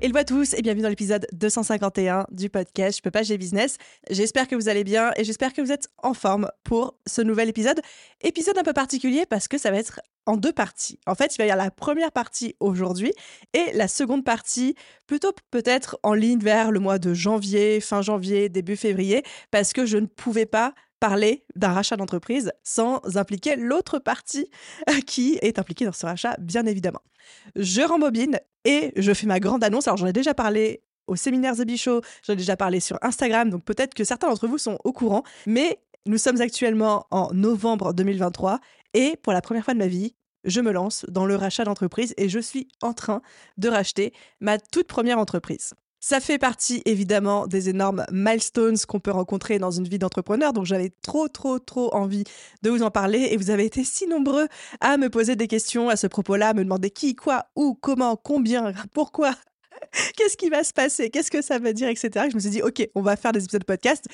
Hello à tous et bienvenue dans l'épisode 251 du podcast Je peux pas, j'ai business. J'espère que vous allez bien et j'espère que vous êtes en forme pour ce nouvel épisode. Épisode un peu particulier parce que ça va être en deux parties. En fait, il va y avoir la première partie aujourd'hui et la seconde partie plutôt peut-être en ligne vers le mois de janvier, fin janvier, début février, parce que je ne pouvais pas parler d'un rachat d'entreprise sans impliquer l'autre partie qui est impliquée dans ce rachat, bien évidemment. Je rembobine et je fais ma grande annonce. Alors j'en ai déjà parlé au séminaire The Show, j'en ai déjà parlé sur Instagram, donc peut-être que certains d'entre vous sont au courant, mais nous sommes actuellement en novembre 2023 et pour la première fois de ma vie, je me lance dans le rachat d'entreprise et je suis en train de racheter ma toute première entreprise. Ça fait partie évidemment des énormes milestones qu'on peut rencontrer dans une vie d'entrepreneur, donc j'avais trop trop trop envie de vous en parler et vous avez été si nombreux à me poser des questions à ce propos-là, à me demander qui, quoi, où, comment, combien, pourquoi. Qu'est-ce qui va se passer Qu'est-ce que ça veut dire, etc. je me suis dit, ok, on va faire des épisodes de podcast.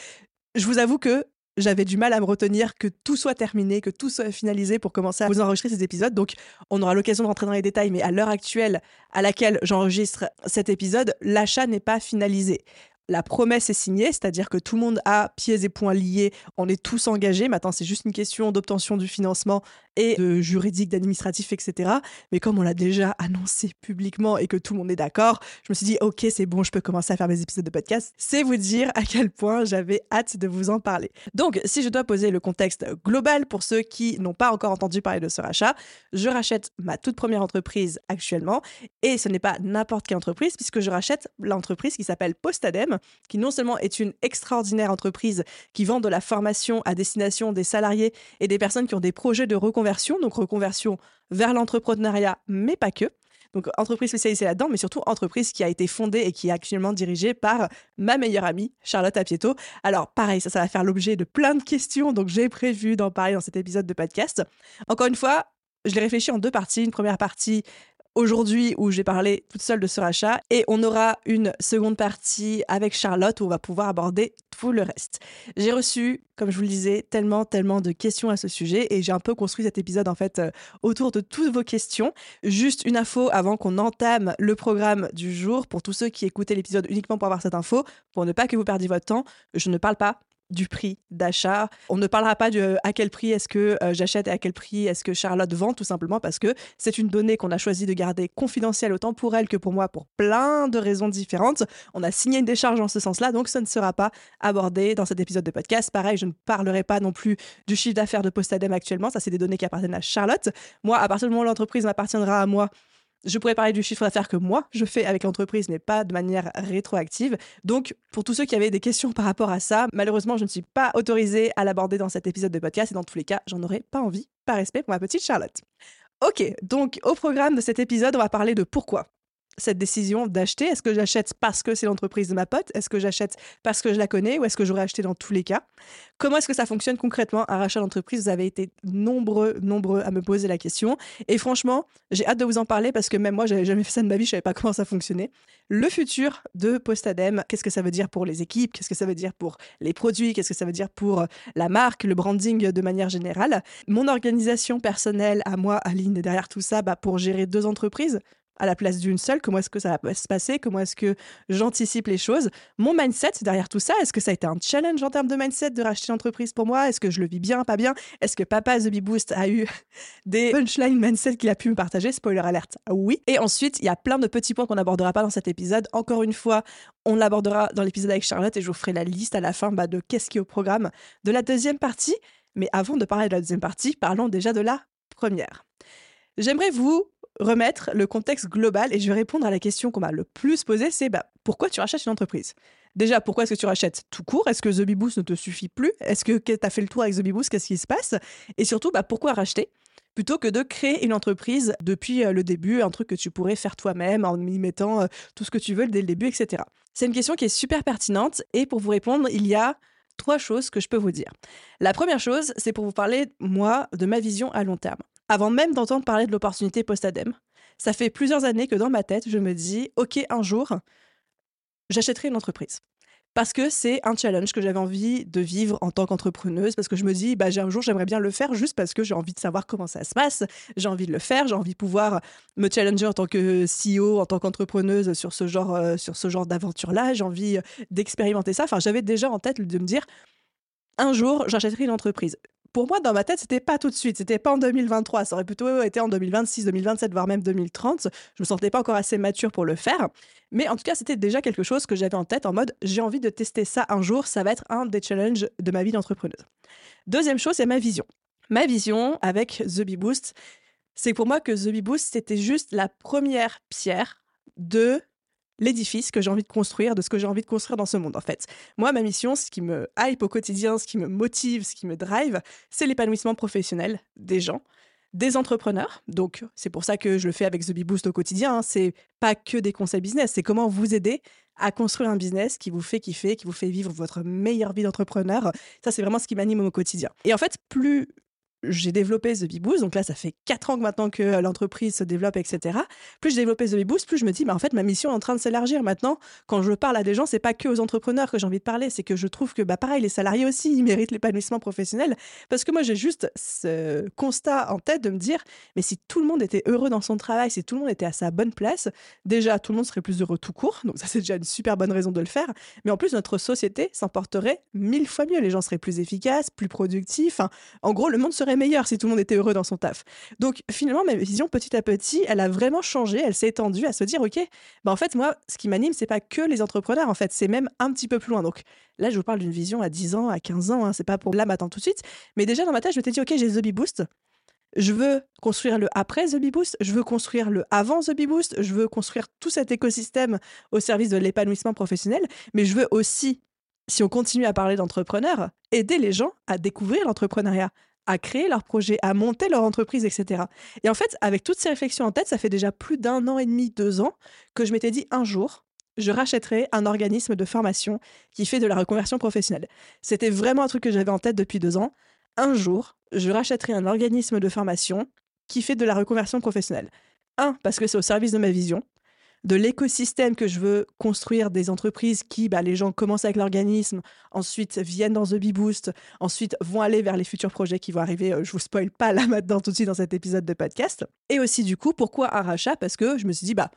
Je vous avoue que j'avais du mal à me retenir que tout soit terminé, que tout soit finalisé pour commencer à vous enregistrer ces épisodes. Donc, on aura l'occasion de rentrer dans les détails, mais à l'heure actuelle à laquelle j'enregistre cet épisode, l'achat n'est pas finalisé la promesse est signée, c'est-à-dire que tout le monde a pieds et poings liés, on est tous engagés. Maintenant, c'est juste une question d'obtention du financement et de juridique, d'administratif, etc. Mais comme on l'a déjà annoncé publiquement et que tout le monde est d'accord, je me suis dit, ok, c'est bon, je peux commencer à faire mes épisodes de podcast. C'est vous dire à quel point j'avais hâte de vous en parler. Donc, si je dois poser le contexte global pour ceux qui n'ont pas encore entendu parler de ce rachat, je rachète ma toute première entreprise actuellement et ce n'est pas n'importe quelle entreprise puisque je rachète l'entreprise qui s'appelle Postadem qui non seulement est une extraordinaire entreprise qui vend de la formation à destination des salariés et des personnes qui ont des projets de reconversion, donc reconversion vers l'entrepreneuriat, mais pas que. Donc entreprise spécialisée là-dedans, mais surtout entreprise qui a été fondée et qui est actuellement dirigée par ma meilleure amie, Charlotte Apieto. Alors pareil, ça, ça va faire l'objet de plein de questions, donc j'ai prévu d'en parler dans cet épisode de podcast. Encore une fois, je l'ai réfléchi en deux parties. Une première partie aujourd'hui où j'ai parlé toute seule de ce rachat et on aura une seconde partie avec Charlotte où on va pouvoir aborder tout le reste. J'ai reçu, comme je vous le disais, tellement, tellement de questions à ce sujet et j'ai un peu construit cet épisode en fait euh, autour de toutes vos questions. Juste une info avant qu'on entame le programme du jour pour tous ceux qui écoutaient l'épisode uniquement pour avoir cette info, pour ne pas que vous perdiez votre temps. Je ne parle pas du prix d'achat. On ne parlera pas de à quel prix est-ce que euh, j'achète et à quel prix est-ce que Charlotte vend, tout simplement parce que c'est une donnée qu'on a choisi de garder confidentielle autant pour elle que pour moi pour plein de raisons différentes. On a signé une décharge en ce sens-là, donc ça ne sera pas abordé dans cet épisode de podcast. Pareil, je ne parlerai pas non plus du chiffre d'affaires de Postadem actuellement, ça c'est des données qui appartiennent à Charlotte. Moi, à partir du moment où l'entreprise m'appartiendra à moi, je pourrais parler du chiffre d'affaires que moi, je fais avec l'entreprise, mais pas de manière rétroactive. Donc, pour tous ceux qui avaient des questions par rapport à ça, malheureusement, je ne suis pas autorisée à l'aborder dans cet épisode de podcast et dans tous les cas, j'en aurais pas envie, par respect pour ma petite Charlotte. Ok, donc au programme de cet épisode, on va parler de pourquoi cette décision d'acheter? Est-ce que j'achète parce que c'est l'entreprise de ma pote? Est-ce que j'achète parce que je la connais? Ou est-ce que j'aurais acheté dans tous les cas? Comment est-ce que ça fonctionne concrètement? Un rachat d'entreprise Vous avez été nombreux, nombreux à me poser la question. Et franchement, j'ai hâte de vous en parler parce que même moi, j'avais jamais fait ça de ma vie, je savais pas comment ça fonctionnait. Le futur de Postadem, qu'est-ce que ça veut dire pour les équipes? Qu'est-ce que ça veut dire pour les produits? Qu'est-ce que ça veut dire pour la marque, le branding de manière générale? Mon organisation personnelle à moi, Aline, derrière tout ça, bah, pour gérer deux entreprises à la place d'une seule Comment est-ce que ça va se passer Comment est-ce que j'anticipe les choses Mon mindset derrière tout ça, est-ce que ça a été un challenge en termes de mindset de racheter l'entreprise pour moi? Est-ce que je le vis bien, pas bien? Est-ce que papa The Bee Boost a eu des punchline mindset qu'il a pu me partager? Spoiler alerte, oui. Et ensuite, il y a plein de petits points qu'on n'abordera pas dans cet épisode. Encore une fois, on l'abordera dans l'épisode avec Charlotte et je vous ferai la liste à la fin bah, de qu'est-ce qui est au programme de la deuxième partie. Mais avant de parler de la deuxième partie, parlons déjà de la première. J'aimerais vous remettre le contexte global et je vais répondre à la question qu'on m'a le plus posée, c'est bah, pourquoi tu rachètes une entreprise? Déjà, pourquoi est-ce que tu rachètes tout court? Est-ce que The Bee ne te suffit plus? Est-ce que tu as fait le tour avec The Bee Qu'est-ce qui se passe? Et surtout, bah, pourquoi racheter? Plutôt que de créer une entreprise depuis euh, le début, un truc que tu pourrais faire toi-même en y mettant euh, tout ce que tu veux dès le début, etc. C'est une question qui est super pertinente et pour vous répondre, il y a trois choses que je peux vous dire. La première chose, c'est pour vous parler, moi, de ma vision à long terme. Avant même d'entendre parler de l'opportunité post-ADEME, ça fait plusieurs années que dans ma tête, je me dis, OK, un jour, j'achèterai une entreprise. Parce que c'est un challenge que j'avais envie de vivre en tant qu'entrepreneuse, parce que je me dis, bah, un jour, j'aimerais bien le faire juste parce que j'ai envie de savoir comment ça se passe, j'ai envie de le faire, j'ai envie de pouvoir me challenger en tant que CEO, en tant qu'entrepreneuse sur ce genre, euh, sur ce genre d'aventure-là, j'ai envie d'expérimenter ça. Enfin, j'avais déjà en tête de me dire, un jour, j'achèterai une entreprise pour moi, dans ma tête, c'était pas tout de suite. C'était pas en 2023. Ça aurait plutôt été en 2026, 2027, voire même 2030. Je me sentais pas encore assez mature pour le faire. Mais en tout cas, c'était déjà quelque chose que j'avais en tête en mode j'ai envie de tester ça un jour. Ça va être un des challenges de ma vie d'entrepreneuse. Deuxième chose, c'est ma vision. Ma vision avec The Bee Boost, c'est pour moi que The Bee Boost, c'était juste la première pierre de l'édifice que j'ai envie de construire, de ce que j'ai envie de construire dans ce monde, en fait. Moi, ma mission, ce qui me hype au quotidien, ce qui me motive, ce qui me drive, c'est l'épanouissement professionnel des gens, des entrepreneurs. Donc, c'est pour ça que je le fais avec The Bee Boost au quotidien. Hein. C'est pas que des conseils business, c'est comment vous aider à construire un business qui vous fait kiffer, qui vous fait vivre votre meilleure vie d'entrepreneur. Ça, c'est vraiment ce qui m'anime au quotidien. Et en fait, plus j'ai développé The Bee Boost, donc là ça fait 4 ans maintenant que euh, l'entreprise se développe, etc. Plus j'ai développé The Bee Boost, plus je me dis, mais en fait ma mission est en train de s'élargir maintenant. Quand je parle à des gens, c'est pas que aux entrepreneurs que j'ai envie de parler, c'est que je trouve que bah pareil, les salariés aussi, ils méritent l'épanouissement professionnel. Parce que moi j'ai juste ce constat en tête de me dire, mais si tout le monde était heureux dans son travail, si tout le monde était à sa bonne place, déjà tout le monde serait plus heureux tout court, donc ça c'est déjà une super bonne raison de le faire. Mais en plus notre société s'en porterait mille fois mieux, les gens seraient plus efficaces, plus productifs. en gros, le monde serait meilleur si tout le monde était heureux dans son taf. Donc finalement, ma vision petit à petit, elle a vraiment changé, elle s'est étendue à se dire, ok, bah en fait moi, ce qui m'anime, c'est pas que les entrepreneurs, en fait, c'est même un petit peu plus loin. Donc là, je vous parle d'une vision à 10 ans, à 15 ans, hein, c'est pas pour là maintenant tout de suite, mais déjà dans ma tête, je m'étais dit, ok, j'ai The Boost. Je veux construire le après The Boost, je veux construire le avant The Boost, je veux construire tout cet écosystème au service de l'épanouissement professionnel, mais je veux aussi si on continue à parler d'entrepreneurs, aider les gens à découvrir l'entrepreneuriat, à créer leur projet, à monter leur entreprise, etc. Et en fait, avec toutes ces réflexions en tête, ça fait déjà plus d'un an et demi, deux ans, que je m'étais dit un jour, je rachèterai un organisme de formation qui fait de la reconversion professionnelle. C'était vraiment un truc que j'avais en tête depuis deux ans. Un jour, je rachèterai un organisme de formation qui fait de la reconversion professionnelle. Un, parce que c'est au service de ma vision de l'écosystème que je veux construire, des entreprises qui, bah, les gens commencent avec l'organisme, ensuite viennent dans The Bee Boost, ensuite vont aller vers les futurs projets qui vont arriver. Euh, je vous spoil pas là maintenant tout de suite dans cet épisode de podcast. Et aussi du coup, pourquoi un rachat? Parce que je me suis dit, bah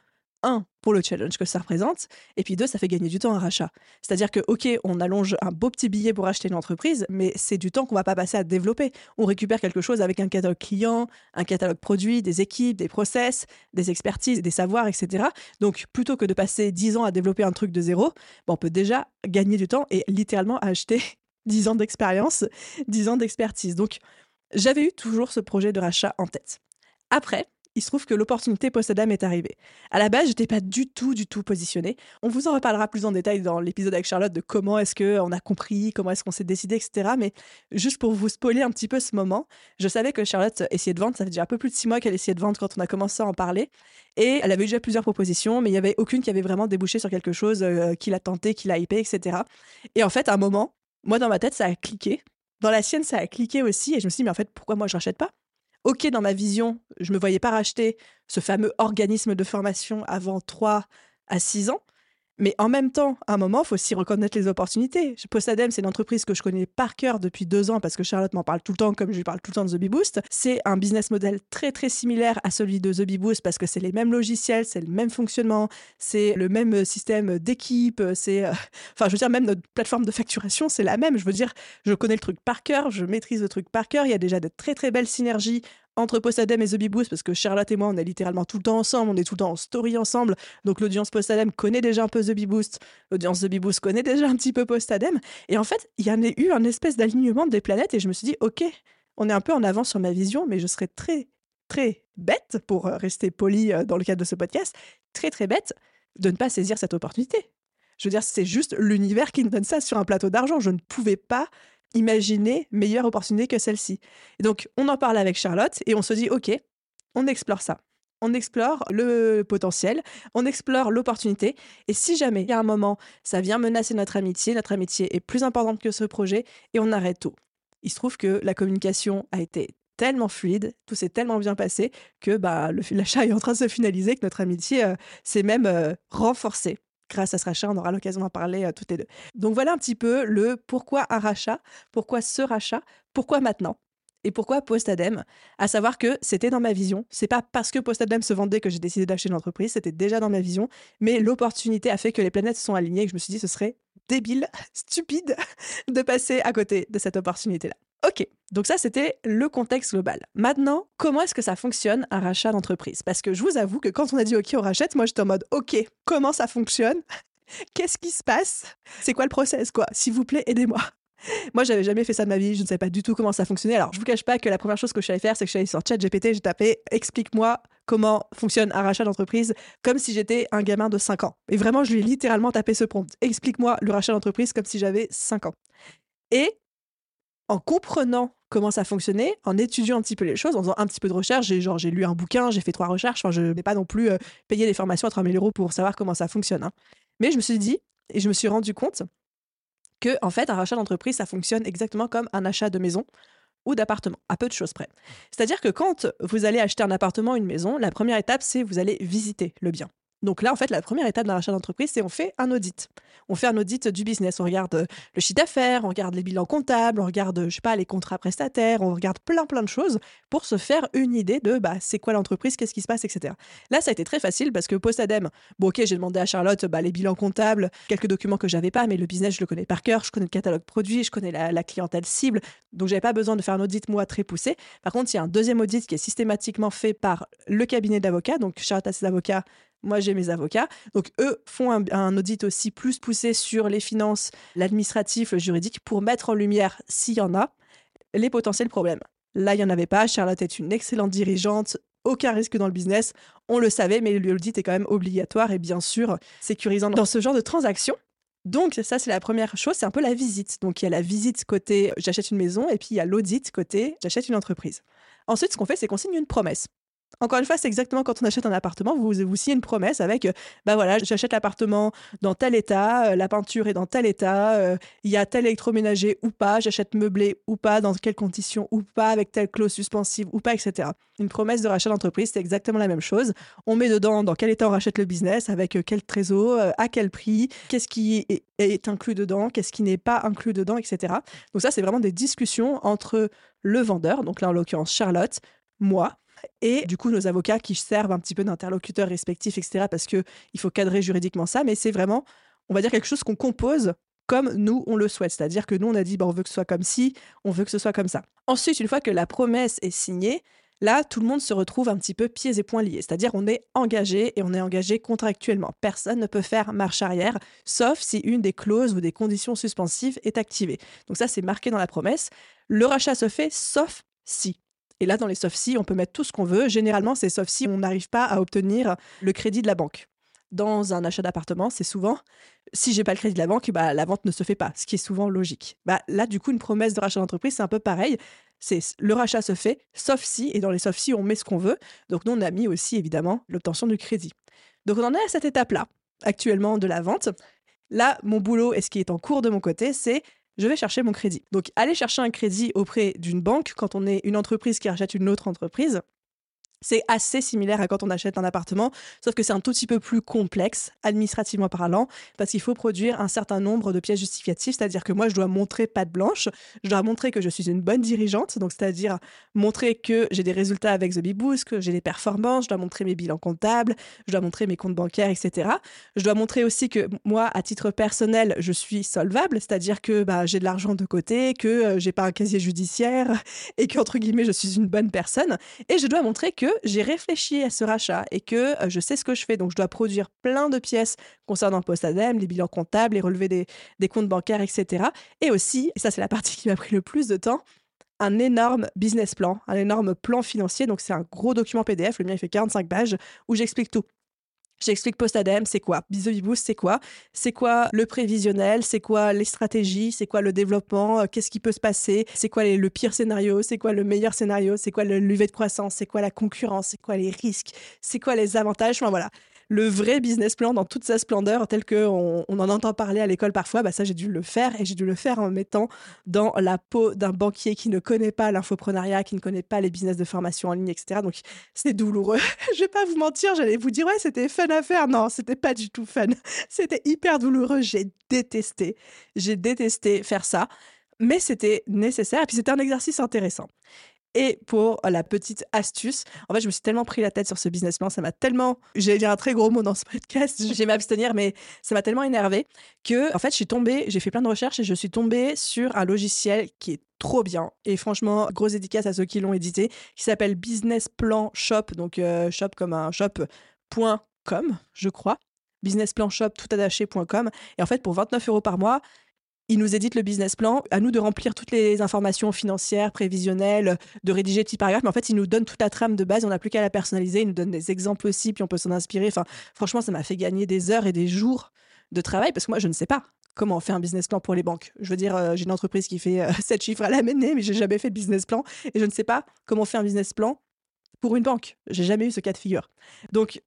un, pour le challenge que ça représente, et puis deux, ça fait gagner du temps à rachat. C'est-à-dire que, ok, on allonge un beau petit billet pour acheter une entreprise, mais c'est du temps qu'on va pas passer à développer. On récupère quelque chose avec un catalogue client, un catalogue produit, des équipes, des process, des expertises, des savoirs, etc. Donc, plutôt que de passer 10 ans à développer un truc de zéro, on peut déjà gagner du temps et littéralement acheter 10 ans d'expérience, 10 ans d'expertise. Donc, j'avais eu toujours ce projet de rachat en tête. Après, il se trouve que l'opportunité post-Adam est arrivée. À la base, j'étais pas du tout, du tout positionnée. On vous en reparlera plus en détail dans l'épisode avec Charlotte de comment est-ce qu'on a compris, comment est-ce qu'on s'est décidé, etc. Mais juste pour vous spoiler un petit peu ce moment, je savais que Charlotte essayait de vendre. Ça fait déjà un peu plus de six mois qu'elle essayait de vendre quand on a commencé à en parler. Et elle avait déjà plusieurs propositions, mais il y avait aucune qui avait vraiment débouché sur quelque chose euh, qui l'a tenté, qui l'a hypé, etc. Et en fait, à un moment, moi, dans ma tête, ça a cliqué. Dans la sienne, ça a cliqué aussi. Et je me suis dit, mais en fait, pourquoi moi, je rachète pas? Ok, dans ma vision, je me voyais pas racheter ce fameux organisme de formation avant 3 à 6 ans. Mais en même temps, à un moment, il faut aussi reconnaître les opportunités. Postadem, c'est une entreprise que je connais par cœur depuis deux ans parce que Charlotte m'en parle tout le temps, comme je lui parle tout le temps de The. C'est un business model très très similaire à celui de The parce que c'est les mêmes logiciels, c'est le même fonctionnement, c'est le même système d'équipe, c'est, euh, enfin, je veux dire, même notre plateforme de facturation, c'est la même. Je veux dire, je connais le truc par cœur, je maîtrise le truc par cœur. Il y a déjà de très très belles synergies entre Postadem et The Bee Boost parce que Charlotte et moi, on est littéralement tout le temps ensemble, on est tout le temps en story ensemble. Donc l'audience Postadem connaît déjà un peu The Bee Boost, l'audience The Bee Boost connaît déjà un petit peu Postadem. Et en fait, il y en a eu un espèce d'alignement des planètes et je me suis dit, ok, on est un peu en avance sur ma vision, mais je serais très, très bête, pour euh, rester poli euh, dans le cadre de ce podcast, très, très bête de ne pas saisir cette opportunité. Je veux dire, c'est juste l'univers qui me donne ça sur un plateau d'argent. Je ne pouvais pas imaginer meilleure opportunité que celle-ci. Et donc, on en parle avec Charlotte et on se dit, OK, on explore ça. On explore le potentiel, on explore l'opportunité. Et si jamais il y a un moment, ça vient menacer notre amitié, notre amitié est plus importante que ce projet et on arrête tout. Il se trouve que la communication a été tellement fluide, tout s'est tellement bien passé que bah, l'achat est en train de se finaliser, que notre amitié euh, s'est même euh, renforcée. Grâce à ce rachat, on aura l'occasion d'en parler euh, toutes les deux. Donc voilà un petit peu le pourquoi un rachat, pourquoi ce rachat, pourquoi maintenant et pourquoi Postadem À savoir que c'était dans ma vision. C'est pas parce que Postadem se vendait que j'ai décidé d'acheter l'entreprise, c'était déjà dans ma vision. Mais l'opportunité a fait que les planètes se sont alignées et que je me suis dit ce serait débile, stupide de passer à côté de cette opportunité-là. Ok, donc ça c'était le contexte global. Maintenant, comment est-ce que ça fonctionne un rachat d'entreprise? Parce que je vous avoue que quand on a dit ok on rachète, moi j'étais en mode ok, comment ça fonctionne? Qu'est-ce qui se passe? C'est quoi le process quoi? S'il vous plaît, aidez-moi. Moi, j'avais jamais fait ça de ma vie, je ne savais pas du tout comment ça fonctionnait. Alors, je vous cache pas que la première chose que je savais faire, c'est que je suis allée sur ChatGPT, j'ai tapé explique-moi comment fonctionne un rachat d'entreprise comme si j'étais un gamin de 5 ans. Et vraiment, je lui ai littéralement tapé ce prompt. Explique-moi le rachat d'entreprise comme si j'avais 5 ans. Et en comprenant comment ça fonctionnait, en étudiant un petit peu les choses, en faisant un petit peu de recherche, j'ai genre j'ai lu un bouquin, j'ai fait trois recherches, enfin je n'ai pas non plus euh, payé des formations à 3000 euros pour savoir comment ça fonctionne. Hein. Mais je me suis dit, et je me suis rendu compte que en fait un rachat d'entreprise ça fonctionne exactement comme un achat de maison ou d'appartement, à peu de choses près. C'est-à-dire que quand vous allez acheter un appartement ou une maison, la première étape c'est vous allez visiter le bien. Donc là, en fait, la première étape d'un rachat d'entreprise, c'est on fait un audit. On fait un audit du business. On regarde euh, le chiffre d'affaires, on regarde les bilans comptables, on regarde, je sais pas, les contrats prestataires, on regarde plein plein de choses pour se faire une idée de bah, c'est quoi l'entreprise, qu'est-ce qui se passe, etc. Là, ça a été très facile parce que post-ADEME, bon ok, j'ai demandé à Charlotte bah, les bilans comptables, quelques documents que j'avais pas, mais le business, je le connais par cœur, je connais le catalogue produit, je connais la, la clientèle cible, donc j'avais pas besoin de faire un audit moi très poussé. Par contre, il y a un deuxième audit qui est systématiquement fait par le cabinet d'avocats, donc Charlotte a ses avocats moi, j'ai mes avocats. Donc, eux font un, audit aussi plus poussé sur les finances, l'administratif, le juridique, pour mettre en lumière, s'il y en a, les potentiels problèmes. Là, il n'y en avait pas. Charlotte est une excellente dirigeante. Aucun risque dans le business. On le savait, mais l'audit est quand même obligatoire et bien sûr sécurisant dans ce genre de transaction. Donc ça, c'est la première chose, c'est un peu la visite. Donc il y a la visite côté j'achète une maison et puis il y a l'audit côté j'achète une entreprise. Ensuite, ce qu'on fait, c'est qu'on signe une promesse. Encore une fois, c'est exactement quand on achète un appartement, vous, vous signez une promesse avec, bah voilà, j'achète l'appartement dans tel état, euh, la peinture est dans tel état, euh, il y a tel électroménager ou pas, j'achète meublé ou pas, dans quelles conditions ou pas, avec telle clause suspensive ou pas, etc. Une promesse de rachat d'entreprise, c'est exactement la même chose. On met dedans dans quel état on rachète le business, avec quel trésor, à quel prix, qu'est-ce qui est inclus dedans, qu'est-ce qui n'est pas inclus dedans, etc. Donc ça, c'est vraiment des discussions entre le vendeur, donc là en l'occurrence Charlotte, moi, et du coup nos avocats qui servent un petit peu d'interlocuteurs respectifs, etc. Parce qu'il faut cadrer juridiquement ça, mais c'est vraiment, on va dire, quelque chose qu'on compose comme nous, on le souhaite. C'est-à-dire que nous, on a dit, on veut que ce soit comme ci, on veut que ce soit comme ça. Ensuite, une fois que la promesse est signée, là, tout le monde se retrouve un petit peu pieds et poings liés. C'est-à-dire, on est engagé et on est engagé contractuellement. Personne ne peut faire marche arrière, sauf si une des clauses ou des conditions suspensives est activée. Donc ça, c'est marqué dans la promesse. Le rachat se fait sauf si. Et là, dans les soft si, on peut mettre tout ce qu'on veut. Généralement, c'est soft si on n'arrive pas à obtenir le crédit de la banque. Dans un achat d'appartement, c'est souvent si j'ai pas le crédit de la banque, bah, la vente ne se fait pas, ce qui est souvent logique. Bah, là, du coup, une promesse de rachat d'entreprise, c'est un peu pareil. C'est le rachat se fait, sauf si, et dans les soft si, on met ce qu'on veut. Donc, nous, on a mis aussi, évidemment, l'obtention du crédit. Donc, on en est à cette étape-là, actuellement, de la vente. Là, mon boulot et ce qui est en cours de mon côté, c'est je vais chercher mon crédit. Donc, aller chercher un crédit auprès d'une banque quand on est une entreprise qui rachète une autre entreprise, c'est assez similaire à quand on achète un appartement, sauf que c'est un tout petit peu plus complexe, administrativement parlant, parce qu'il faut produire un certain nombre de pièces justificatives, c'est-à-dire que moi, je dois montrer patte blanche, je dois montrer que je suis une bonne dirigeante, donc c'est-à-dire montrer que j'ai des résultats avec The Big Boost, que j'ai des performances, je dois montrer mes bilans comptables, je dois montrer mes comptes bancaires, etc. Je dois montrer aussi que moi, à titre personnel, je suis solvable, c'est-à-dire que bah, j'ai de l'argent de côté, que euh, j'ai pas un casier judiciaire et que, entre guillemets, je suis une bonne personne. Et je dois montrer que j'ai réfléchi à ce rachat et que euh, je sais ce que je fais. Donc, je dois produire plein de pièces concernant Post-Adem, les bilans comptables, les relevés des, des comptes bancaires, etc. Et aussi, et ça, c'est la partie qui m'a pris le plus de temps, un énorme business plan, un énorme plan financier. Donc, c'est un gros document PDF. Le mien, il fait 45 pages où j'explique tout J'explique Postadem, c'est quoi? Boost, c'est quoi? C'est quoi le prévisionnel? C'est quoi les stratégies? C'est quoi le développement? Qu'est-ce qui peut se passer? C'est quoi le pire scénario? C'est quoi le meilleur scénario? C'est quoi le levier de croissance? C'est quoi la concurrence? C'est quoi les risques? C'est quoi les avantages? Enfin voilà, le vrai business plan dans toute sa splendeur, tel qu'on on en entend parler à l'école parfois, bah ça j'ai dû le faire et j'ai dû le faire en mettant dans la peau d'un banquier qui ne connaît pas l'infoprenariat, qui ne connaît pas les business de formation en ligne, etc. Donc c'est douloureux. je vais pas vous mentir, j'allais vous dire ouais c'était fun à faire. Non, c'était pas du tout fun. C'était hyper douloureux. J'ai détesté. J'ai détesté faire ça mais c'était nécessaire et puis c'était un exercice intéressant. Et pour la petite astuce, en fait, je me suis tellement pris la tête sur ce business plan, ça m'a tellement, j'ai dit un très gros mot dans ce podcast, j'ai m'abstenir, mais ça m'a tellement énervé que, en fait, je suis tombée, j'ai fait plein de recherches et je suis tombée sur un logiciel qui est trop bien. Et franchement, grosse dédicace à ceux qui l'ont édité, qui s'appelle Business Plan Shop, donc euh, shop comme un shop.com, je crois. Business Plan Shop, toutattaché.com. Et en fait, pour 29 euros par mois, il nous édite le business plan, à nous de remplir toutes les informations financières, prévisionnelles, de rédiger petits paragraphes, mais en fait, il nous donne toute la trame de base, on n'a plus qu'à la personnaliser, il nous donne des exemples aussi, puis on peut s'en inspirer. Enfin, franchement, ça m'a fait gagner des heures et des jours de travail, parce que moi, je ne sais pas comment on fait un business plan pour les banques. Je veux dire, euh, j'ai une entreprise qui fait 7 euh, chiffres à l'année, mais j'ai jamais fait de business plan, et je ne sais pas comment on fait un business plan pour une banque. J'ai jamais eu ce cas de figure. Donc,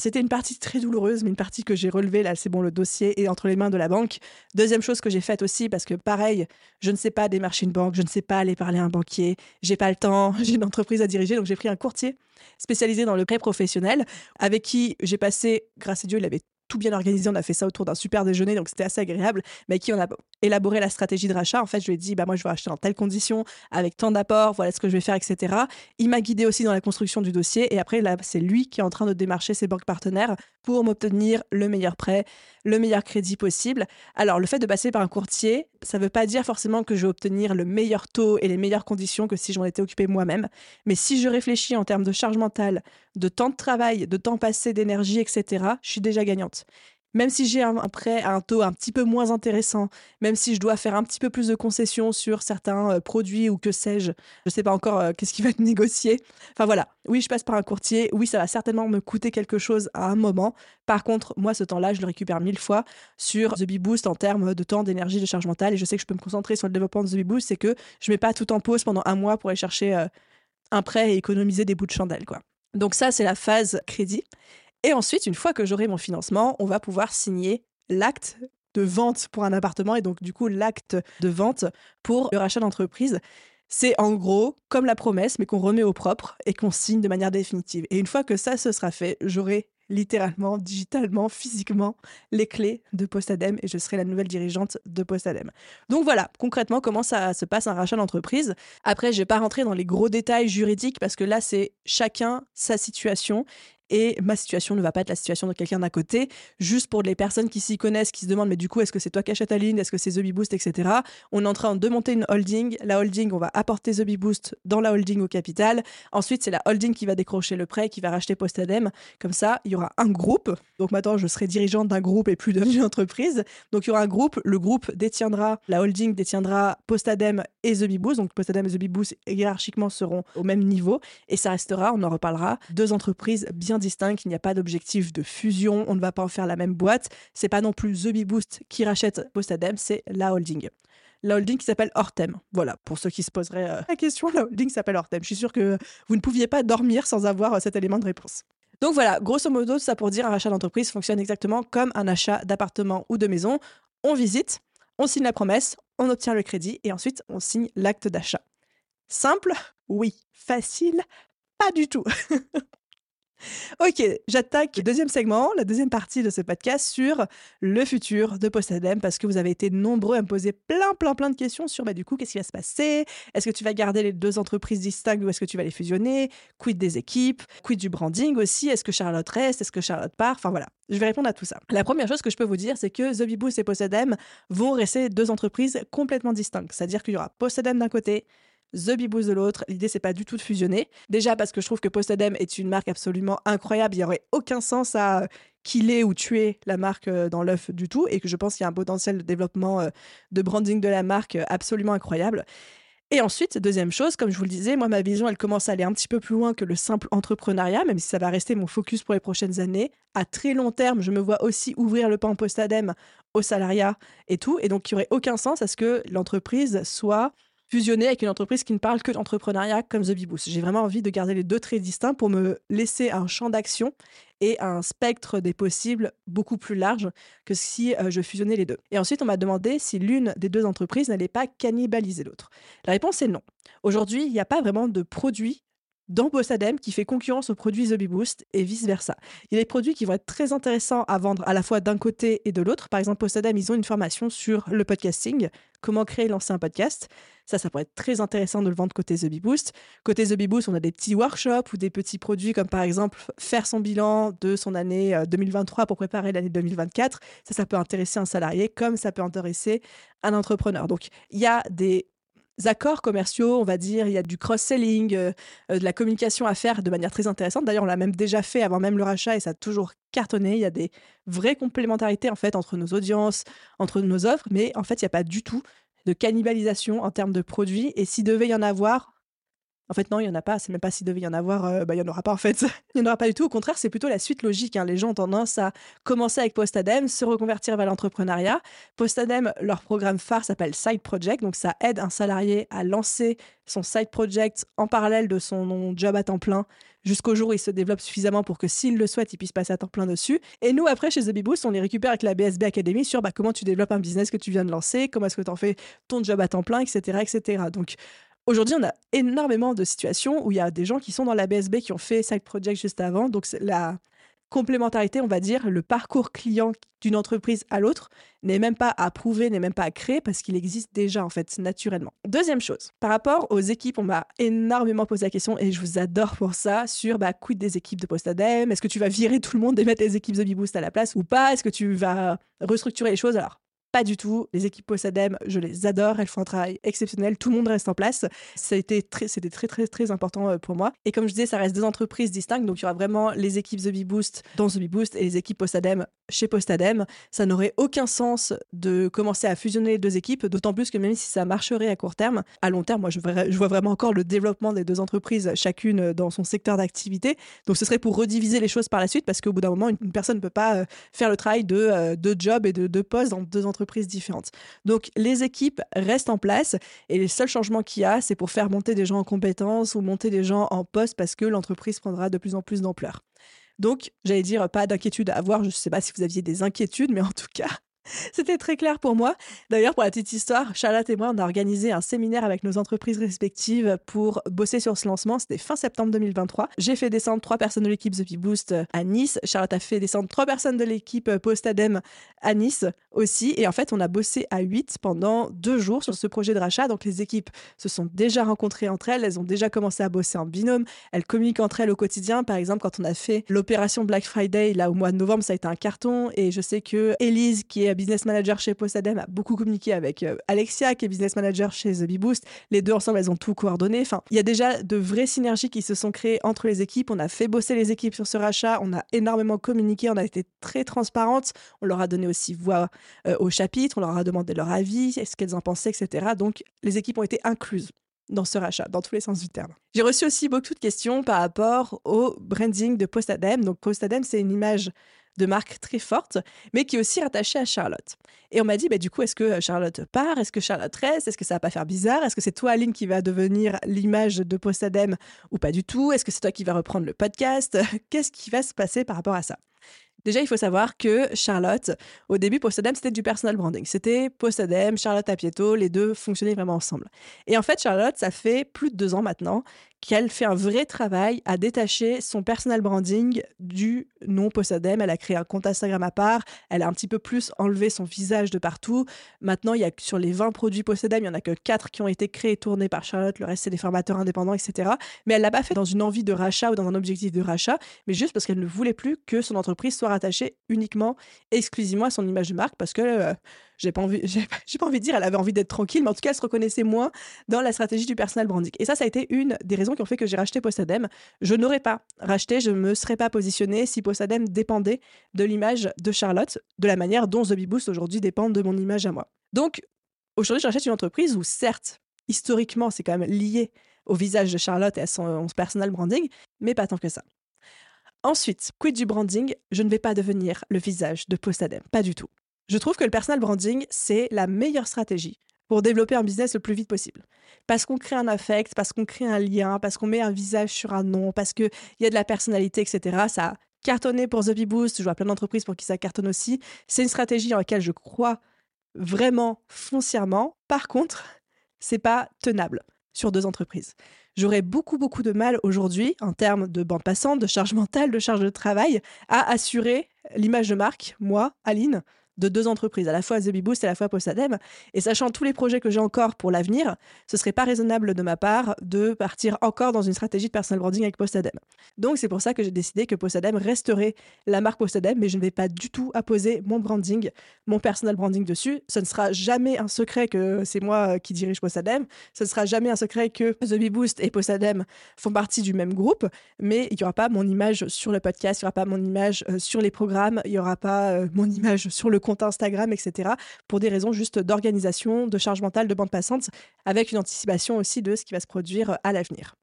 c'était une partie très douloureuse, mais une partie que j'ai relevée. Là, c'est bon, le dossier est entre les mains de la banque. Deuxième chose que j'ai faite aussi, parce que pareil, je ne sais pas démarcher une banque, je ne sais pas aller parler à un banquier, j'ai pas le temps, j'ai une entreprise à diriger, donc j'ai pris un courtier spécialisé dans le prêt professionnel, avec qui j'ai passé, grâce à Dieu, il avait tout bien organisé. On a fait ça autour d'un super déjeuner, donc c'était assez agréable. Mais qui on a élaboré la stratégie de rachat. En fait, je lui ai dit, bah moi, je vais acheter dans telles conditions, avec tant d'apports, voilà ce que je vais faire, etc. Il m'a guidé aussi dans la construction du dossier. Et après, là, c'est lui qui est en train de démarcher ses banques partenaires pour m'obtenir le meilleur prêt, le meilleur crédit possible. Alors, le fait de passer par un courtier, ça ne veut pas dire forcément que je vais obtenir le meilleur taux et les meilleures conditions que si j'en étais occupé moi-même. Mais si je réfléchis en termes de charge mentale, de temps de travail, de temps passé, d'énergie, etc., je suis déjà gagnante même si j'ai un, prêt à un taux un petit peu moins intéressant, même si je dois faire un petit peu plus de concessions sur certains euh, produits ou que sais-je, je ne sais pas encore euh, qu'est-ce qui va être négocié. Enfin voilà, oui, je passe par un courtier, oui, ça va certainement me coûter quelque chose à un moment. Par contre, moi, ce temps-là, je le récupère mille fois sur The Bee Boost en termes de temps, d'énergie, de charge mentale. Et je sais que je peux me concentrer sur le développement de The Bee Boost, c'est que je ne mets pas tout en pause pendant un mois pour aller chercher euh, un prêt et économiser des bouts de chandelle, quoi. Donc ça, c'est la phase crédit. Et ensuite, une fois que j'aurai mon financement, on va pouvoir signer l'acte de vente pour un appartement et donc du coup l'acte de vente pour le rachat d'entreprise. C'est en gros comme la promesse, mais qu'on remet au propre et qu'on signe de manière définitive. Et une fois que ça se sera fait, j'aurai littéralement, digitalement, physiquement, les clés de Postadem et je serai la nouvelle dirigeante de Postadem. Donc voilà, concrètement, comment ça se passe un rachat d'entreprise. Après, je vais pas rentrer dans les gros détails juridiques parce que là, c'est chacun sa situation et ma situation ne va pas être la situation de quelqu'un d'à côté. Juste pour les personnes qui s'y connaissent, qui se demandent, mais du coup, est-ce que c'est toi qui achètes ta ligne Est-ce que c'est The Boost, etc. On est en train de monter une holding. La holding, on va apporter The Boost dans la holding au capital. Ensuite, c'est la holding qui va décrocher le prêt, qui va racheter Postadem. Comme ça, il y aura un groupe. Donc maintenant, je serai dirigeante d'un groupe et plus d'une entreprise. Donc il y aura un groupe. Le groupe détiendra, la holding détiendra Postadem et The Boost. Donc Postadem et The Boost hiérarchiquement seront au même niveau. Et ça restera, on en reparlera, deux entreprises bien distinct, il n'y a pas d'objectif de fusion, on ne va pas en faire la même boîte. C'est pas non plus The Boost qui rachète Postadem, c'est la holding. La holding qui s'appelle Hortem. Voilà, pour ceux qui se poseraient euh, la question, la holding s'appelle Hortem. Je suis sûre que vous ne pouviez pas dormir sans avoir euh, cet élément de réponse. Donc voilà, grosso modo, ça pour dire un rachat d'entreprise fonctionne exactement comme un achat d'appartement ou de maison. On visite, on signe la promesse, on obtient le crédit et ensuite on signe l'acte d'achat. Simple? Oui. Facile? Pas du tout. Ok, j'attaque le deuxième segment, la deuxième partie de ce podcast sur le futur de Postadem parce que vous avez été nombreux à me poser plein, plein, plein de questions sur bah, du coup, qu'est-ce qui va se passer? Est-ce que tu vas garder les deux entreprises distinctes ou est-ce que tu vas les fusionner? Quid des équipes? Quid du branding aussi? Est-ce que Charlotte reste? Est-ce que Charlotte part? Enfin voilà, je vais répondre à tout ça. La première chose que je peux vous dire, c'est que The Boost et Postadem vont rester deux entreprises complètement distinctes. C'est-à-dire qu'il y aura Postadem d'un côté, The Beboost de l'autre. L'idée, c'est pas du tout de fusionner. Déjà parce que je trouve que Postadem est une marque absolument incroyable. Il n'y aurait aucun sens à killer ou tuer la marque euh, dans l'œuf du tout et que je pense qu'il y a un potentiel de développement euh, de branding de la marque euh, absolument incroyable. Et ensuite, deuxième chose, comme je vous le disais, moi, ma vision, elle commence à aller un petit peu plus loin que le simple entrepreneuriat, même si ça va rester mon focus pour les prochaines années. À très long terme, je me vois aussi ouvrir le pan post-ADEME au salariat et tout. Et donc, il n'y aurait aucun sens à ce que l'entreprise soit fusionner avec une entreprise qui ne parle que d'entrepreneuriat comme The Beboost. J'ai vraiment envie de garder les deux traits distincts pour me laisser un champ d'action et un spectre des possibles beaucoup plus large que si euh, je fusionnais les deux. Et ensuite, on m'a demandé si l'une des deux entreprises n'allait pas cannibaliser l'autre. La réponse est non. Aujourd'hui, il n'y a pas vraiment de produit dans Bossadem qui fait concurrence aux produits The Boost et vice-versa. Il y a des produits qui vont être très intéressants à vendre à la fois d'un côté et de l'autre. Par exemple, Bossadem, ils ont une formation sur le podcasting, comment créer et lancer un podcast. Ça, ça pourrait être très intéressant de le vendre côté The Boost. Côté The Boost, on a des petits workshops ou des petits produits comme par exemple faire son bilan de son année 2023 euh, pour préparer l'année 2024. Ça, ça peut intéresser un salarié comme ça peut intéresser un entrepreneur. Donc, il y a des accords commerciaux, on va dire, il y a du cross-selling, euh, euh, de la communication à faire de manière très intéressante. D'ailleurs, on l'a même déjà fait avant même le rachat et ça a toujours cartonné. Il y a des vraies complémentarités en fait entre nos audiences, entre nos offres, mais en fait, il n'y a pas du tout de cannibalisation en termes de produits. Et s'il devait y en avoir, en fait, non, il n'y en a pas. C'est même pas s'il devait y en avoir, euh, bah, il n'y en aura pas en fait. il n'y en aura pas du tout. Au contraire, c'est plutôt la suite logique. Hein. Les gens ont tendance à commencer avec Postadem, se reconvertir vers l'entrepreneuriat. Postadem, leur programme phare s'appelle Side Project. Donc, ça aide un salarié à lancer son side project en parallèle de son job à temps plein jusqu'au jour où il se développe suffisamment pour que s'il le souhaite, il puisse passer à temps plein dessus. Et nous, après, chez The Beboost, on les récupère avec la BSB Academy sur bah, comment tu développes un business que tu viens de lancer, comment est-ce que tu en fais ton job à temps plein, etc. etc. Donc, Aujourd'hui, on a énormément de situations où il y a des gens qui sont dans la BSB qui ont fait Side Project juste avant. Donc, la complémentarité, on va dire, le parcours client d'une entreprise à l'autre n'est même pas à prouver, n'est même pas à créer parce qu'il existe déjà, en fait, naturellement. Deuxième chose, par rapport aux équipes, on m'a énormément posé la question et je vous adore pour ça sur bah, quid des équipes de Postadem Est-ce que tu vas virer tout le monde et mettre les équipes The Boost à la place ou pas? Est-ce que tu vas restructurer les choses? Alors, pas du tout. Les équipes Possadem, je les adore. Elles font un travail exceptionnel. Tout le monde reste en place. Été très, c'était très, très, très important euh, pour moi. Et comme je disais, ça reste deux entreprises distinctes. Donc, il y aura vraiment les équipes The Bee Boost dans The Bee Boost et les équipes Postadem chez Postadem. Ça n'aurait aucun sens de commencer à fusionner les deux équipes, d'autant plus que même si ça marcherait à court terme, à long terme, moi, je vois, je vois vraiment encore le développement des deux entreprises, chacune dans son secteur d'activité. Donc, ce serait pour rediviser les choses par la suite parce qu'au bout d'un moment, une, personne ne peut pas euh, faire le travail de euh, deux jobs et de deux postes dans deux entreprises différentes. Donc les équipes restent en place et les seuls changements qu'il y a, c'est pour faire monter des gens en compétences ou monter des gens en poste parce que l'entreprise prendra de plus en plus d'ampleur. Donc, j'allais dire, pas d'inquiétude à avoir. Je ne sais pas si vous aviez des inquiétudes, mais en tout cas, C'était très clair pour moi. D'ailleurs, pour la petite histoire, Charlotte et moi, on a organisé un séminaire avec nos entreprises respectives pour bosser sur ce lancement. C'était fin septembre 2023. J'ai fait descendre trois personnes de l'équipe The Boost à Nice. Charlotte a fait descendre trois personnes de l'équipe Postadem à Nice aussi. Et en fait, on a bossé à huit pendant deux jours sur ce projet de rachat. Donc, les équipes se sont déjà rencontrées entre elles. Elles ont déjà commencé à bosser en binôme. Elles communiquent entre elles au quotidien. Par exemple, quand on a fait l'opération Black Friday, là, au mois de novembre, ça a été un carton. Et je sais que Elise, qui est business manager chez Postadem, a beaucoup communiqué avec euh, Alexia, qui est business manager chez The Bee Boost. Les deux ensemble, elles ont tout coordonné. Enfin, il y a déjà de vraies synergies qui se sont créées entre les équipes. On a fait bosser les équipes sur ce rachat. On a énormément communiqué. On a été très transparente. On leur a donné aussi voix euh, au chapitre. On leur a demandé leur avis, ce qu'elles en pensaient, etc. Donc, les équipes ont été incluses dans ce rachat, dans tous les sens du terme. J'ai reçu aussi beaucoup de questions par rapport au branding de Postadem. Donc, Postadem, c'est une image de marque très forte, mais qui est aussi rattachée à Charlotte. Et on m'a dit, bah, du coup, est-ce que Charlotte part? Est-ce que Charlotte reste? Est-ce que ça va pas faire bizarre? Est-ce que c'est toi, Aline, qui va devenir l'image de Postadem ou pas du tout? Est-ce que c'est toi qui va reprendre le podcast? Qu'est-ce qui va se passer par rapport à ça? Déjà, il faut savoir que Charlotte, au début, Postadem, c'était du personal branding. C'était Postadem, Charlotte Apieto, les deux fonctionnaient vraiment ensemble. Et en fait, Charlotte, ça fait plus de deux ans maintenant qu'elle fait un vrai travail à détacher son personal branding du nom Possadem. Elle a créé un compte Instagram à part, elle a un petit peu plus enlevé son visage de partout. Maintenant, il y a sur les 20 produits Possadem, il n'y en a que 4 qui ont été créés et tournés par Charlotte, le reste c'est des formateurs indépendants, etc. Mais elle l'a pas fait dans une envie de rachat ou dans un objectif de rachat, mais juste parce qu'elle ne voulait plus que son entreprise soit rattachée uniquement, exclusivement à son image de marque, parce que euh, j'ai pas envie, j'ai pas envie de dire, elle avait envie d'être tranquille, mais en tout cas, elle se reconnaissait moins dans la stratégie du personal branding. Et ça, ça a été une des raisons qui ont fait que j'ai racheté Postadem. Je n'aurais pas racheté, je me serais pas positionnée si Postadem dépendait de l'image de Charlotte, de la manière dont The Boost aujourd'hui dépend de mon image à moi. Donc, aujourd'hui, je rachète une entreprise où, certes, historiquement, c'est quand même lié au visage de Charlotte et à son, son personal branding, mais pas tant que ça. Ensuite, quid du branding? Je ne vais pas devenir le visage de Postadem, pas du tout. Je trouve que le personal branding, c'est la meilleure stratégie pour développer un business le plus vite possible. Parce qu'on crée un affect, parce qu'on crée un lien, parce qu'on met un visage sur un nom, parce qu'il y a de la personnalité, etc. Ça a cartonné pour The Bee Boost, je vois plein d'entreprises pour qui ça cartonne aussi. C'est une stratégie en laquelle je crois vraiment foncièrement. Par contre, c'est pas tenable sur deux entreprises. J'aurais beaucoup, beaucoup de mal aujourd'hui, en termes de bande passante, de charge mentale, de charge de travail, à assurer l'image de marque, moi, Aline, de deux entreprises, à la fois The Boost et à la fois Postadem. Et sachant tous les projets que j'ai encore pour l'avenir, ce serait pas raisonnable de ma part de partir encore dans une stratégie de personal branding avec Postadem. Donc c'est pour ça que j'ai décidé que Postadem resterait la marque Postadem, mais je ne vais pas du tout apposer mon branding, mon personal branding dessus. Ce ne sera jamais un secret que c'est moi qui dirige Postadem. Ce ne sera jamais un secret que The Boost et Postadem font partie du même groupe, mais il n'y aura pas mon image sur le podcast, il n'y aura pas mon image euh, sur les programmes, il n'y aura pas euh, mon image sur le compte Instagram, etc., pour des raisons juste d'organisation, de charge mentale, de bande passante, avec une anticipation aussi de ce qui va se produire à l'avenir.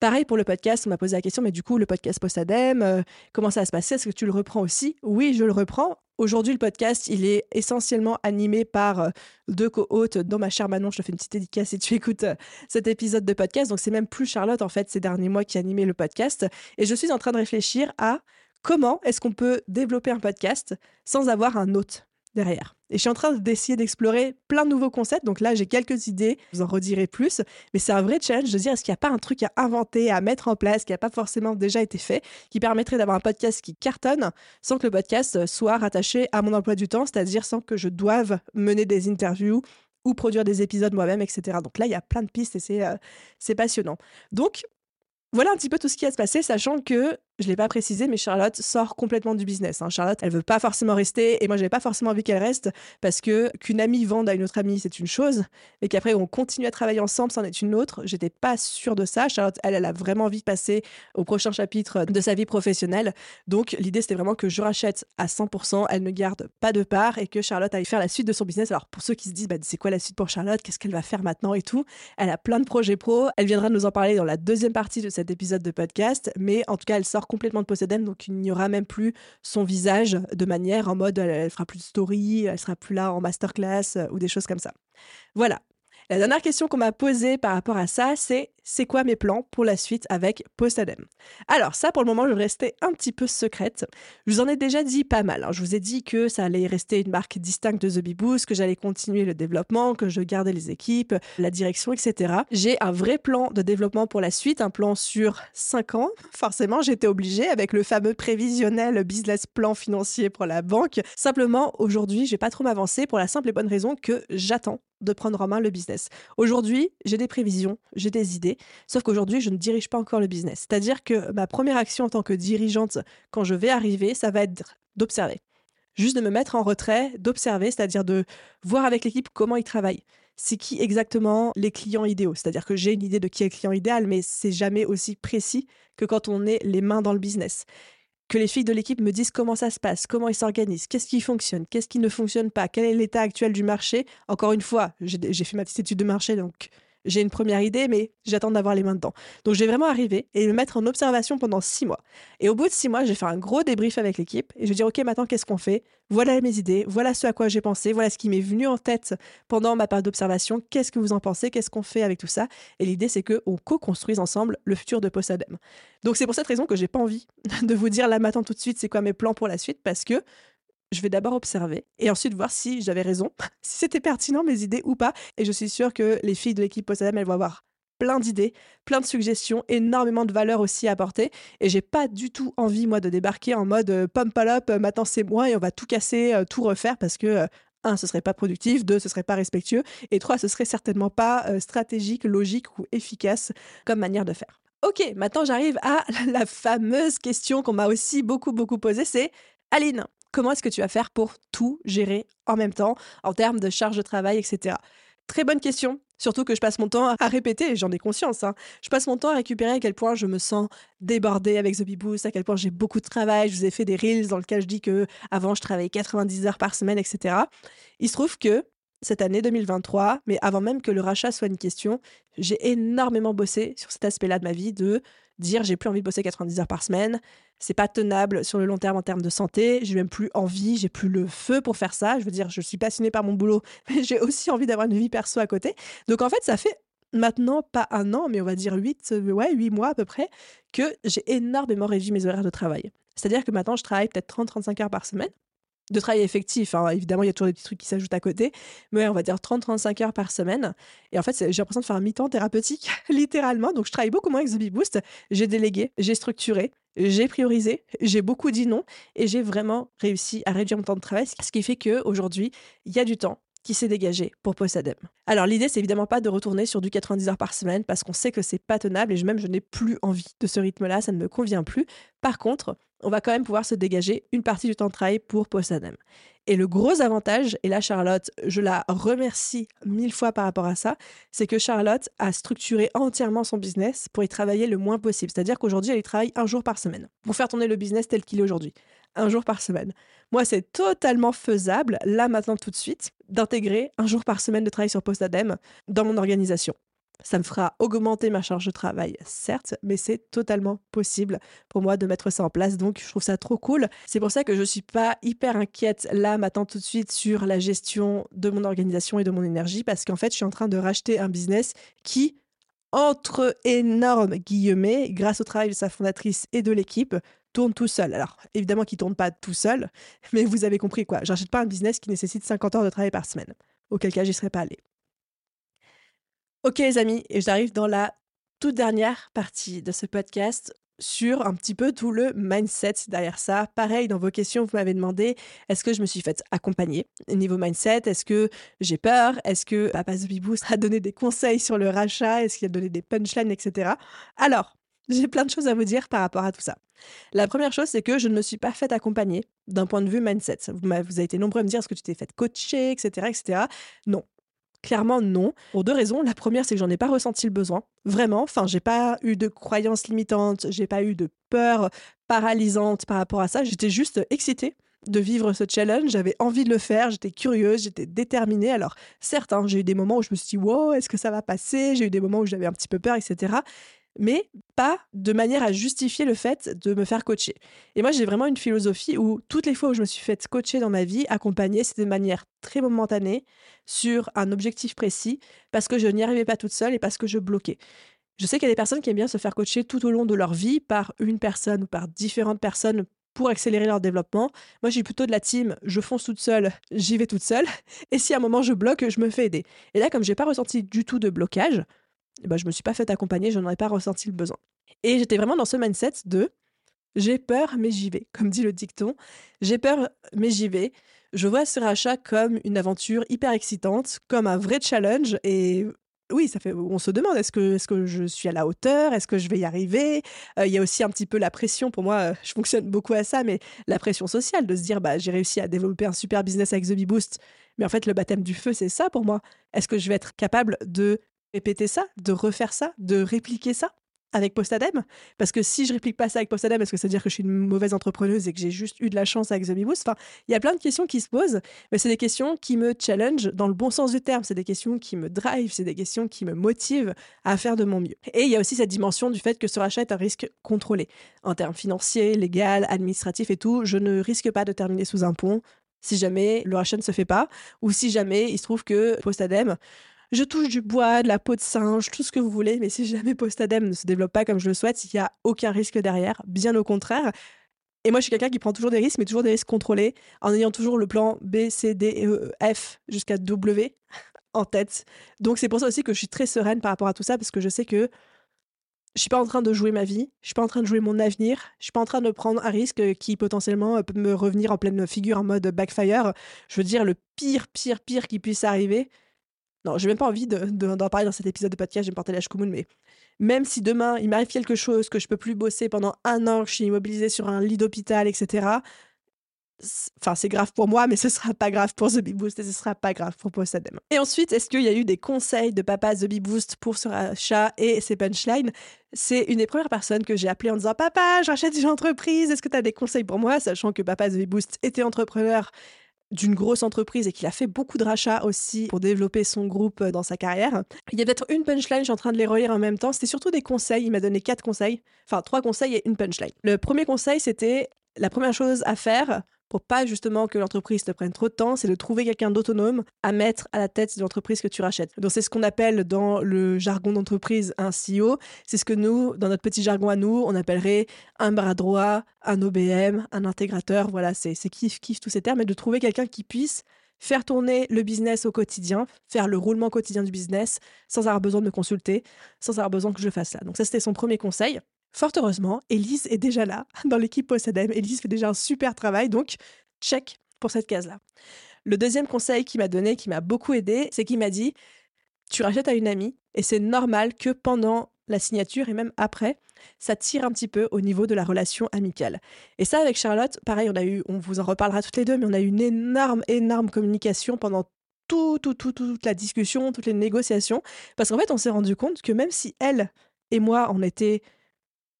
Pareil pour le podcast, on m'a posé la question, mais du coup, le podcast post-ADEME, euh, comment ça va se passer? Est-ce que tu le reprends aussi? Oui, je le reprends. Aujourd'hui, le podcast, il est essentiellement animé par euh, deux co-hôtes, dont ma chère Manon. Je te fais une petite dédicace si tu écoutes euh, cet épisode de podcast. Donc, c'est même plus Charlotte, en fait, ces derniers mois qui animait le podcast. Et je suis en train de réfléchir à comment est-ce qu'on peut développer un podcast sans avoir un hôte derrière. Et je suis en train d'essayer d'explorer plein de nouveaux concepts. Donc là, j'ai quelques idées, je vous en redirai plus. Mais c'est un vrai challenge de dire est-ce qu'il n'y a pas un truc à inventer, à mettre en place, qui n'a pas forcément déjà été fait, qui permettrait d'avoir un podcast qui cartonne sans que le podcast soit rattaché à mon emploi du temps, c'est-à-dire sans que je doive mener des interviews ou produire des épisodes moi-même, etc. Donc là, il y a plein de pistes et c'est euh, passionnant. Donc, voilà un petit peu tout ce qui va se passer, sachant que je l'ai pas précisé, mais Charlotte sort complètement du business. Hein. Charlotte, elle veut pas forcément rester, et moi, je n'avais pas forcément envie qu'elle reste, parce que qu'une amie vende à une autre amie, c'est une chose, mais qu'après, on continue à travailler ensemble, c'en est une autre. J'étais pas sûre de ça. Charlotte, elle, elle a vraiment envie de passer au prochain chapitre de sa vie professionnelle. Donc, l'idée, c'était vraiment que je rachète à 100%, elle ne garde pas de part, et que Charlotte aille faire la suite de son business. Alors, pour ceux qui se disent, bah, c'est quoi la suite pour Charlotte? Qu'est-ce qu'elle va faire maintenant et tout? Elle a plein de projets pro. Elle viendra nous en parler dans la deuxième partie de cet épisode de podcast, mais en tout cas, elle sort complètement de Possédem, donc il n'y aura même plus son visage de manière en mode elle, fera plus de story, elle sera plus là en masterclass euh, ou des choses comme ça. Voilà. La dernière question qu'on m'a posée par rapport à ça, c'est c'est quoi mes plans pour la suite avec Postadem Alors ça, pour le moment, je vais rester un petit peu secrète. Je vous en ai déjà dit pas mal. Hein. Je vous ai dit que ça allait rester une marque distincte de The Bee Boost, que j'allais continuer le développement, que je gardais les équipes, la direction, etc. J'ai un vrai plan de développement pour la suite, un plan sur 5 ans. Forcément, j'étais obligée avec le fameux prévisionnel business plan financier pour la banque. Simplement, aujourd'hui, je vais pas trop m'avancer pour la simple et bonne raison que j'attends de prendre en main le business. Aujourd'hui, j'ai des prévisions, j'ai des idées, sauf qu'aujourd'hui, je ne dirige pas encore le business. C'est-à-dire que ma première action en tant que dirigeante, quand je vais arriver, ça va être d'observer. Juste de me mettre en retrait, d'observer, c'est-à-dire de voir avec l'équipe comment ils travaillent. C'est qui exactement les clients idéaux? C'est-à-dire que j'ai une idée de qui est le client idéal, mais c'est jamais aussi précis que quand on est les mains dans le business que les filles de l'équipe me disent comment ça se passe, comment ils s'organisent, qu'est-ce qui fonctionne, qu'est-ce qui ne fonctionne pas, quel est l'état actuel du marché. Encore une fois, j'ai fait ma petite étude de marché, donc j'ai une première idée, mais j'attends d'avoir les mains dedans. Donc, je vais vraiment arriver et me mettre en observation pendant six mois. Et au bout de six mois, je vais faire un gros débrief avec l'équipe et je vais dire, OK, maintenant, qu'est-ce qu'on fait? Voilà mes idées, voilà ce à quoi j'ai pensé, voilà ce qui m'est venu en tête pendant ma période d'observation. Qu'est-ce que vous en pensez? Qu'est-ce qu'on fait avec tout ça? Et l'idée, c'est qu'on co-construise ensemble le futur de Possadem. Donc, c'est pour cette raison que j'ai pas envie de vous dire là maintenant tout de suite c'est quoi mes plans pour la suite? Parce que je vais d'abord observer et ensuite voir si j'avais raison, si c'était pertinent mes idées ou pas. Et je suis sûre que les filles de l'équipe Postadam, elles vont avoir plein d'idées, plein de suggestions, énormément de valeurs aussi à apporter. Et j'ai pas du tout envie, moi, de débarquer en mode euh, pump up, euh, maintenant c'est moi et on va tout casser, euh, tout refaire parce que. un, ce serait pas productif, deux, ce serait pas respectueux, et trois, ce serait certainement pas stratégique, logique ou efficace comme manière de faire. Ok, maintenant j'arrive à la fameuse question qu'on m'a aussi beaucoup beaucoup posée, c'est Aline, comment est-ce que tu vas faire pour tout gérer en même temps en termes de charge de travail, etc. Très bonne question. Surtout que je passe mon temps à répéter, j'en ai conscience. Hein. Je passe mon temps à récupérer à quel point je me sens débordée avec The Bee Boost, à quel point j'ai beaucoup de travail. Je vous ai fait des reels dans lesquels je dis que avant je travaillais 90 heures par semaine, etc. Il se trouve que cette année 2023, mais avant même que le rachat soit une question, j'ai énormément bossé sur cet aspect-là de ma vie de dire j'ai plus envie de bosser 90 heures par semaine, c'est pas tenable sur le long terme en termes de santé, j'ai même plus envie, j'ai plus le feu pour faire ça. Je veux dire, je suis passionnée par mon boulot, mais j'ai aussi envie d'avoir une vie perso à côté. Donc en fait, ça fait maintenant pas un an, mais on va dire 8, euh, ouais, 8 mois à peu près, que j'ai énormément réduit mes horaires de travail. C'est-à-dire que maintenant, je travaille peut-être 30-35 heures par semaine de travail effectif. Hein. Évidemment, il y a toujours des petits trucs qui s'ajoutent à côté, mais on va dire 30-35 heures par semaine. Et en fait, j'ai l'impression de faire un mi-temps thérapeutique, littéralement. Donc, je travaille beaucoup moins avec The Boost. J'ai délégué, j'ai structuré, j'ai priorisé, j'ai beaucoup dit non, et j'ai vraiment réussi à réduire mon temps de travail, ce qui fait qu'aujourd'hui, il y a du temps qui s'est dégagé pour Postadem. Alors l'idée c'est évidemment pas de retourner sur du 90 heures par semaine parce qu'on sait que c'est pas tenable et même je n'ai plus envie de ce rythme-là, ça ne me convient plus. Par contre, on va quand même pouvoir se dégager une partie du temps de travail pour Postadem. Et le gros avantage, et là Charlotte, je la remercie mille fois par rapport à ça, c'est que Charlotte a structuré entièrement son business pour y travailler le moins possible. C'est-à-dire qu'aujourd'hui, elle y travaille un jour par semaine pour faire tourner le business tel qu'il est aujourd'hui. Un jour par semaine. Moi, c'est totalement faisable, là maintenant tout de suite, d'intégrer un jour par semaine de travail sur Postadem dans mon organisation. Ça me fera augmenter ma charge de travail, certes, mais c'est totalement possible pour moi de mettre ça en place. Donc, je trouve ça trop cool. C'est pour ça que je ne suis pas hyper inquiète là, maintenant, tout de suite, sur la gestion de mon organisation et de mon énergie, parce qu'en fait, je suis en train de racheter un business qui, entre énormes guillemets, grâce au travail de sa fondatrice et de l'équipe, tourne tout seul. Alors, évidemment qu'il tourne pas tout seul, mais vous avez compris quoi. Je n'achète pas un business qui nécessite 50 heures de travail par semaine. Auquel cas, j'y serais pas allée. Ok les amis, et j'arrive dans la toute dernière partie de ce podcast sur un petit peu tout le mindset derrière ça. Pareil, dans vos questions, vous m'avez demandé est-ce que je me suis faite accompagner? Niveau mindset Est-ce que j'ai peur? Est-ce que Papa Boost a donné des conseils sur le rachat? Est-ce qu'il a donné des punchlines, etc. Alors, j'ai plein de choses à vous dire par rapport à tout ça. La première chose, c'est que je ne me suis pas faite accompagner d'un point de vue mindset. Vous, avez été nombreux à me dire est-ce que tu t'es fait coacher, etc., etc. Non, Clairement non, pour deux raisons. La première, c'est que j'en ai pas ressenti le besoin, vraiment. Enfin, j'ai pas eu de croyances limitantes, j'ai pas eu de peur paralysante par rapport à ça. J'étais juste excitée de vivre ce challenge, j'avais envie de le faire, j'étais curieuse, j'étais déterminée. Alors, certes, hein, j'ai eu des moments où je me suis dit, wow, est-ce que ça va passer J'ai eu des moments où j'avais un petit peu peur, etc mais pas de manière à justifier le fait de me faire coacher. Et moi, j'ai vraiment une philosophie où toutes les fois où je me suis fait coacher dans ma vie, accompagner, c'était de manière très momentanée sur un objectif précis, parce que je n'y arrivais pas toute seule et parce que je bloquais. Je sais qu'il y a des personnes qui aiment bien se faire coacher tout au long de leur vie par une personne ou par différentes personnes pour accélérer leur développement. Moi, j'ai plutôt de la team, je fonce toute seule, j'y vais toute seule. Et si à un moment je bloque, je me fais aider. Et là, comme j'ai pas ressenti du tout de blocage, bah, je me suis pas fait accompagner, je n'en ai pas ressenti le besoin. Et j'étais vraiment dans ce mindset de j'ai peur, mais j'y vais. Comme dit le dicton, j'ai peur, mais j'y vais. Je vois ce rachat comme une aventure hyper excitante, comme un vrai challenge. Et oui, ça fait. On se demande est-ce que, est que je suis à la hauteur? Est-ce que je vais y arriver? Euh, Il y a aussi un petit peu la pression. Pour moi, euh, je fonctionne beaucoup à ça, mais la pression sociale de se dire bah j'ai réussi à développer un super business avec The Bee Boost. Mais en fait, le baptême du feu, c'est ça pour moi. Est-ce que je vais être capable de répéter ça, de refaire ça, de répliquer ça avec Postadem? Parce que si je réplique pas ça avec Postadem, est-ce que ça veut dire que je suis une mauvaise entrepreneuse et que j'ai juste eu de la chance avec The Boost? Enfin, il y a plein de questions qui se posent, mais c'est des questions qui me challenge dans le bon sens du terme. C'est des questions qui me drive, c'est des questions qui me motivent à faire de mon mieux. Et il y a aussi cette dimension du fait que ce rachat est un risque contrôlé. En termes financiers, légal, administratif et tout, je ne risque pas de terminer sous un pont si jamais le rachat ne se fait pas, ou si jamais il se trouve que Postadem je touche du bois, de la peau de singe, tout ce que vous voulez, mais si jamais Postadem ne se développe pas comme je le souhaite, il n'y a aucun risque derrière, bien au contraire. Et moi, je suis quelqu'un qui prend toujours des risques, mais toujours des risques contrôlés, en ayant toujours le plan B, C, D, E, F jusqu'à W en tête. Donc c'est pour ça aussi que je suis très sereine par rapport à tout ça, parce que je sais que je suis pas en train de jouer ma vie, je suis pas en train de jouer mon avenir, je suis pas en train de prendre un risque qui potentiellement peut me revenir en pleine figure en mode backfire. Je veux dire le pire, pire, pire qui puisse arriver, non, j'ai même pas envie d'en de, parler dans cet épisode de podcast, je vais me porter mais même si demain il m'arrive quelque chose, que je peux plus bosser pendant un an, que je suis immobilisée sur un lit d'hôpital, etc. Enfin, c'est grave pour moi, mais ce sera pas grave pour The Bee Boost et ce sera pas grave pour Postadem. Et ensuite, est-ce qu'il y a eu des conseils de papa The Bee Boost pour ce rachat et ses punchlines? C'est une des premières personnes que j'ai appelées en disant Papa, je rachète une entreprise, est-ce que tu as des conseils pour moi? Sachant que papa The Bee Boost était entrepreneur d'une grosse entreprise et qu'il a fait beaucoup de rachats aussi pour développer son groupe dans sa carrière. Il y a peut-être une punchline, je suis en train de les relire en même temps. C'était surtout des conseils. Il m'a donné quatre conseils, enfin trois conseils et une punchline. Le premier conseil, c'était la première chose à faire pour pas justement que l'entreprise te prenne trop de temps, c'est de trouver quelqu'un d'autonome à mettre à la tête de l'entreprise que tu rachètes. Donc c'est ce qu'on appelle dans le jargon d'entreprise un CEO. C'est ce que nous, dans notre petit jargon à nous, on appellerait un bras droit, un OBM, un intégrateur. Voilà, c'est kiff kiff tous ces termes, et de trouver quelqu'un qui puisse faire tourner le business au quotidien, faire le roulement quotidien du business sans avoir besoin de me consulter, sans avoir besoin que je fasse ça. Donc ça, c'était son premier conseil. Fort heureusement, Elise est déjà là dans l'équipe Possadem. Elise fait déjà un super travail, donc check pour cette case-là. Le deuxième conseil qu'il m'a donné, qui m'a beaucoup aidé, c'est qu'il m'a dit tu rachètes à une amie et c'est normal que pendant la signature et même après, ça tire un petit peu au niveau de la relation amicale. Et ça, avec Charlotte, pareil, on a eu, on vous en reparlera toutes les deux, mais on a eu une énorme, énorme communication pendant tout, tout, toute la discussion, toutes les négociations, parce qu'en fait, on s'est rendu compte que même si elle et moi, on était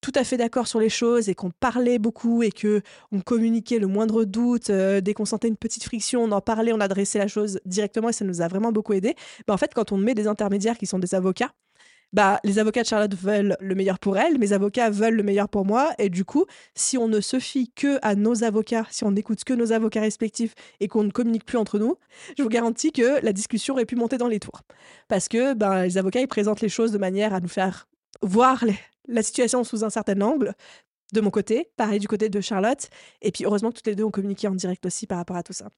tout à fait d'accord sur les choses et qu'on parlait beaucoup et que on communiquait le moindre doute, euh, dès qu'on sentait une petite friction, on en parlait, on adressait la chose directement et ça nous a vraiment beaucoup aidé. Bah, en fait, quand on met des intermédiaires qui sont des avocats, bah, les avocats de Charlotte veulent le meilleur pour elle, mes avocats veulent le meilleur pour moi, et du coup, si on ne se fie que à nos avocats, si on n'écoute que nos avocats respectifs et qu'on ne communique plus entre nous, je vous garantis que la discussion aurait pu monter dans les tours. Parce que ben, les avocats, ils présentent les choses de manière à nous faire voir les, la situation sous un certain angle de mon côté, pareil du côté de Charlotte. Et puis heureusement que toutes les deux ont communiqué en direct aussi par rapport à tout ça.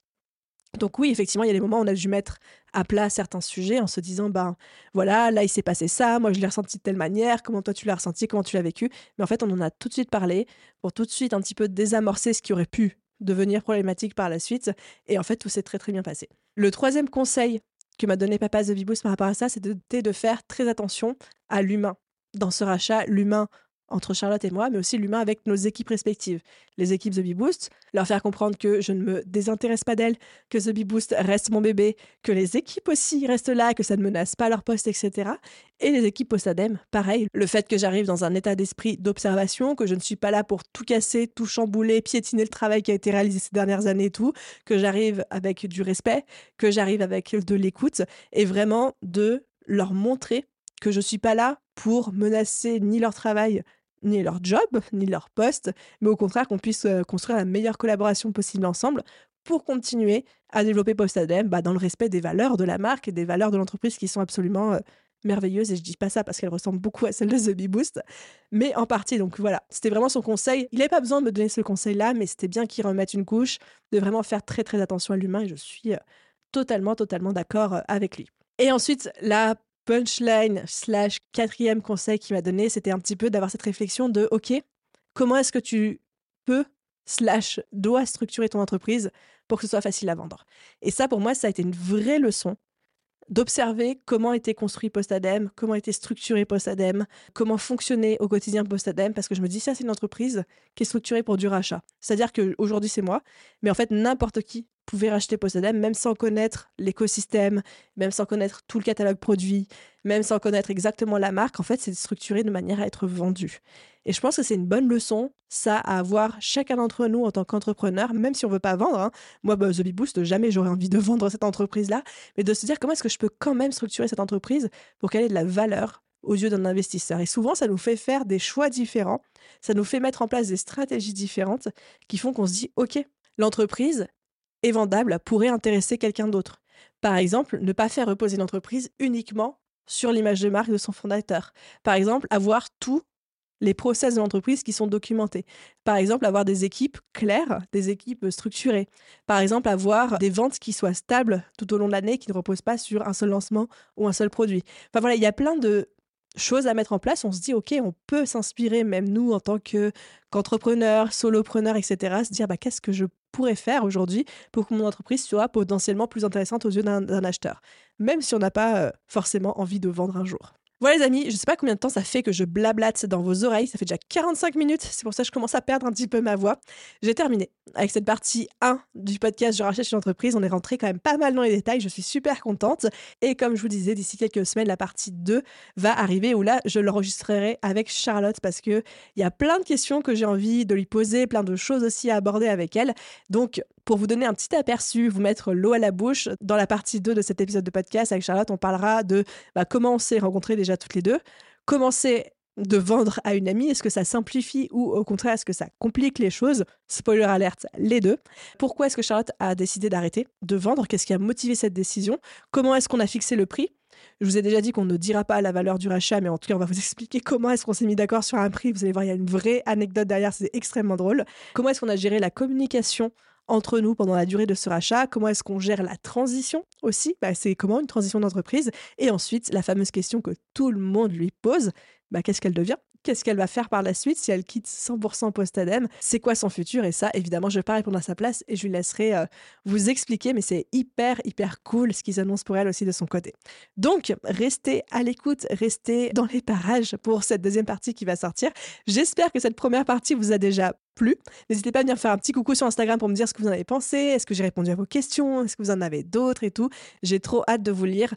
Donc oui, effectivement, il y a des moments où on a dû mettre à plat certains sujets en se disant, ben voilà, là il s'est passé ça, moi je l'ai ressenti de telle manière, comment toi tu l'as ressenti, comment tu l'as vécu. Mais en fait, on en a tout de suite parlé pour tout de suite un petit peu désamorcer ce qui aurait pu devenir problématique par la suite. Et en fait, tout s'est très très bien passé. Le troisième conseil que m'a donné Papa The Bibous par rapport à ça, c'était de faire très attention à l'humain dans ce rachat l'humain entre Charlotte et moi, mais aussi l'humain avec nos équipes respectives. Les équipes The Bee Boost, leur faire comprendre que je ne me désintéresse pas d'elles, que The Bee Boost reste mon bébé, que les équipes aussi restent là, que ça ne menace pas leur poste, etc. Et les équipes post-ADEME, pareil. Le fait que j'arrive dans un état d'esprit d'observation, que je ne suis pas là pour tout casser, tout chambouler, piétiner le travail qui a été réalisé ces dernières années et tout, que j'arrive avec du respect, que j'arrive avec de l'écoute, et vraiment de leur montrer que je suis pas là pour menacer ni leur travail, ni leur job, ni leur poste, mais au contraire qu'on puisse construire la meilleure collaboration possible ensemble pour continuer à développer Postadem bah, dans le respect des valeurs de la marque et des valeurs de l'entreprise qui sont absolument merveilleuses. Et je dis pas ça parce qu'elles ressemblent beaucoup à celles de The Boost, mais en partie. Donc voilà, c'était vraiment son conseil. Il n'avait pas besoin de me donner ce conseil-là, mais c'était bien qu'il remette une couche, de vraiment faire très très attention à l'humain et je suis totalement, totalement d'accord avec lui. Et ensuite, la punchline slash quatrième conseil qu'il m'a donné, c'était un petit peu d'avoir cette réflexion de OK, comment est-ce que tu peux slash dois structurer ton entreprise pour que ce soit facile à vendre? Et ça, pour moi, ça a été une vraie leçon d'observer comment était construit Postadem, comment était structuré Postadem, comment fonctionnait au quotidien Postadem, parce que je me dis, ça, c'est une entreprise qui est structurée pour du rachat. C'est-à-dire qu'aujourd'hui, c'est moi, mais en fait, n'importe qui pouvait racheter Postadem, même sans connaître l'écosystème, même sans connaître tout le catalogue produit, même sans connaître exactement la marque. En fait, c'est structuré de manière à être vendu. Et je pense que c'est une bonne leçon, ça, à avoir chacun d'entre nous en tant qu'entrepreneur, même si on veut pas vendre. Hein. Moi, bah, The Bee Boost, jamais j'aurais envie de vendre cette entreprise-là, mais de se dire comment est-ce que je peux quand même structurer cette entreprise pour qu'elle ait de la valeur aux yeux d'un investisseur. Et souvent, ça nous fait faire des choix différents, ça nous fait mettre en place des stratégies différentes qui font qu'on se dit, OK, l'entreprise, et vendable pourrait intéresser quelqu'un d'autre. Par exemple, ne pas faire reposer l'entreprise uniquement sur l'image de marque de son fondateur. Par exemple, avoir tous les process de l'entreprise qui sont documentés. Par exemple, avoir des équipes claires, des équipes structurées. Par exemple, avoir des ventes qui soient stables tout au long de l'année, qui ne reposent pas sur un seul lancement ou un seul produit. Enfin voilà, il y a plein de choses à mettre en place. On se dit, OK, on peut s'inspirer, même nous, en tant qu'entrepreneurs, solopreneurs, etc., se dire, bah, qu'est-ce que je pourrais faire aujourd'hui pour que mon entreprise soit potentiellement plus intéressante aux yeux d'un acheteur, même si on n'a pas euh, forcément envie de vendre un jour. Voilà les amis, je sais pas combien de temps ça fait que je blablate dans vos oreilles, ça fait déjà 45 minutes, c'est pour ça que je commence à perdre un petit peu ma voix. J'ai terminé avec cette partie 1 du podcast Je rachète une entreprise, on est rentré quand même pas mal dans les détails, je suis super contente. Et comme je vous disais, d'ici quelques semaines la partie 2 va arriver où là je l'enregistrerai avec Charlotte parce que il y a plein de questions que j'ai envie de lui poser, plein de choses aussi à aborder avec elle. Donc Pour vous donner un petit aperçu, vous mettre l'eau à la bouche, dans la partie 2 de cet épisode de podcast avec Charlotte, on parlera de bah, comment on s'est rencontrés déjà toutes les deux, comment c'est de vendre à une amie Est-ce que ça simplifie ou au contraire est-ce que ça complique les choses? Spoiler alerte, les deux. Pourquoi est-ce que Charlotte a décidé d'arrêter de vendre? Qu'est-ce qui a motivé cette décision? Comment est-ce qu'on a fixé le prix? Je vous ai déjà dit qu'on ne dira pas la valeur du rachat, mais en tout cas, on va vous expliquer comment est-ce qu'on s'est mis d'accord sur un prix. Vous allez voir, il y a une vraie anecdote derrière, c'est extrêmement drôle. Comment est-ce qu'on a géré la communication entre nous pendant la durée de ce rachat Comment est-ce qu'on gère la transition aussi? Bah, C'est comment une transition d'entreprise? Et ensuite, la fameuse question que tout le monde lui pose, bah, qu'est-ce qu'elle devient? Qu'est-ce qu'elle va faire par la suite si elle quitte 100% post-ADEME C'est quoi son futur? Et ça, évidemment, je ne vais pas répondre à sa place et je lui laisserai euh, vous expliquer, mais c'est hyper, hyper cool ce qu'ils annoncent pour elle aussi de son côté. Donc, restez à l'écoute, restez dans les parages pour cette deuxième partie qui va sortir. J'espère que cette première partie vous a déjà plu. N'hésitez pas à venir faire un petit coucou sur Instagram pour me dire ce que vous en avez pensé. Est-ce que j'ai répondu à vos questions? Est-ce que vous en avez d'autres et tout? J'ai trop hâte de vous lire.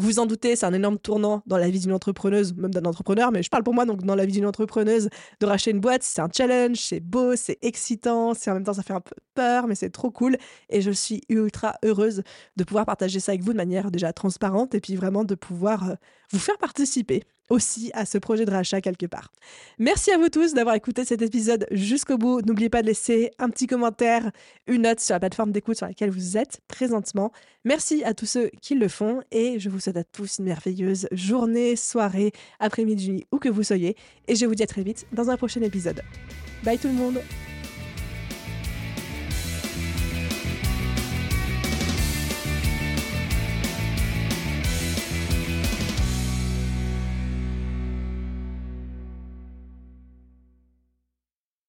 Vous en doutez, c'est un énorme tournant dans la vie d'une entrepreneuse, même d'un entrepreneur, mais je parle pour moi, donc dans la vie d'une entrepreneuse, de racheter une boîte, c'est un challenge, c'est beau, c'est excitant, c'est en même temps ça fait un peu peur, mais c'est trop cool. Et je suis ultra heureuse de pouvoir partager ça avec vous de manière déjà transparente et puis vraiment de pouvoir euh, vous faire participer aussi à ce projet de rachat quelque part. Merci à vous tous d'avoir écouté cet épisode jusqu'au bout. N'oubliez pas de laisser un petit commentaire, une note sur la plateforme d'écoute sur laquelle vous êtes présentement. Merci à tous ceux qui le font et je vous souhaite à tous une merveilleuse journée, soirée, après-midi, où que vous soyez. Et je vous dis à très vite dans un prochain épisode. Bye tout le monde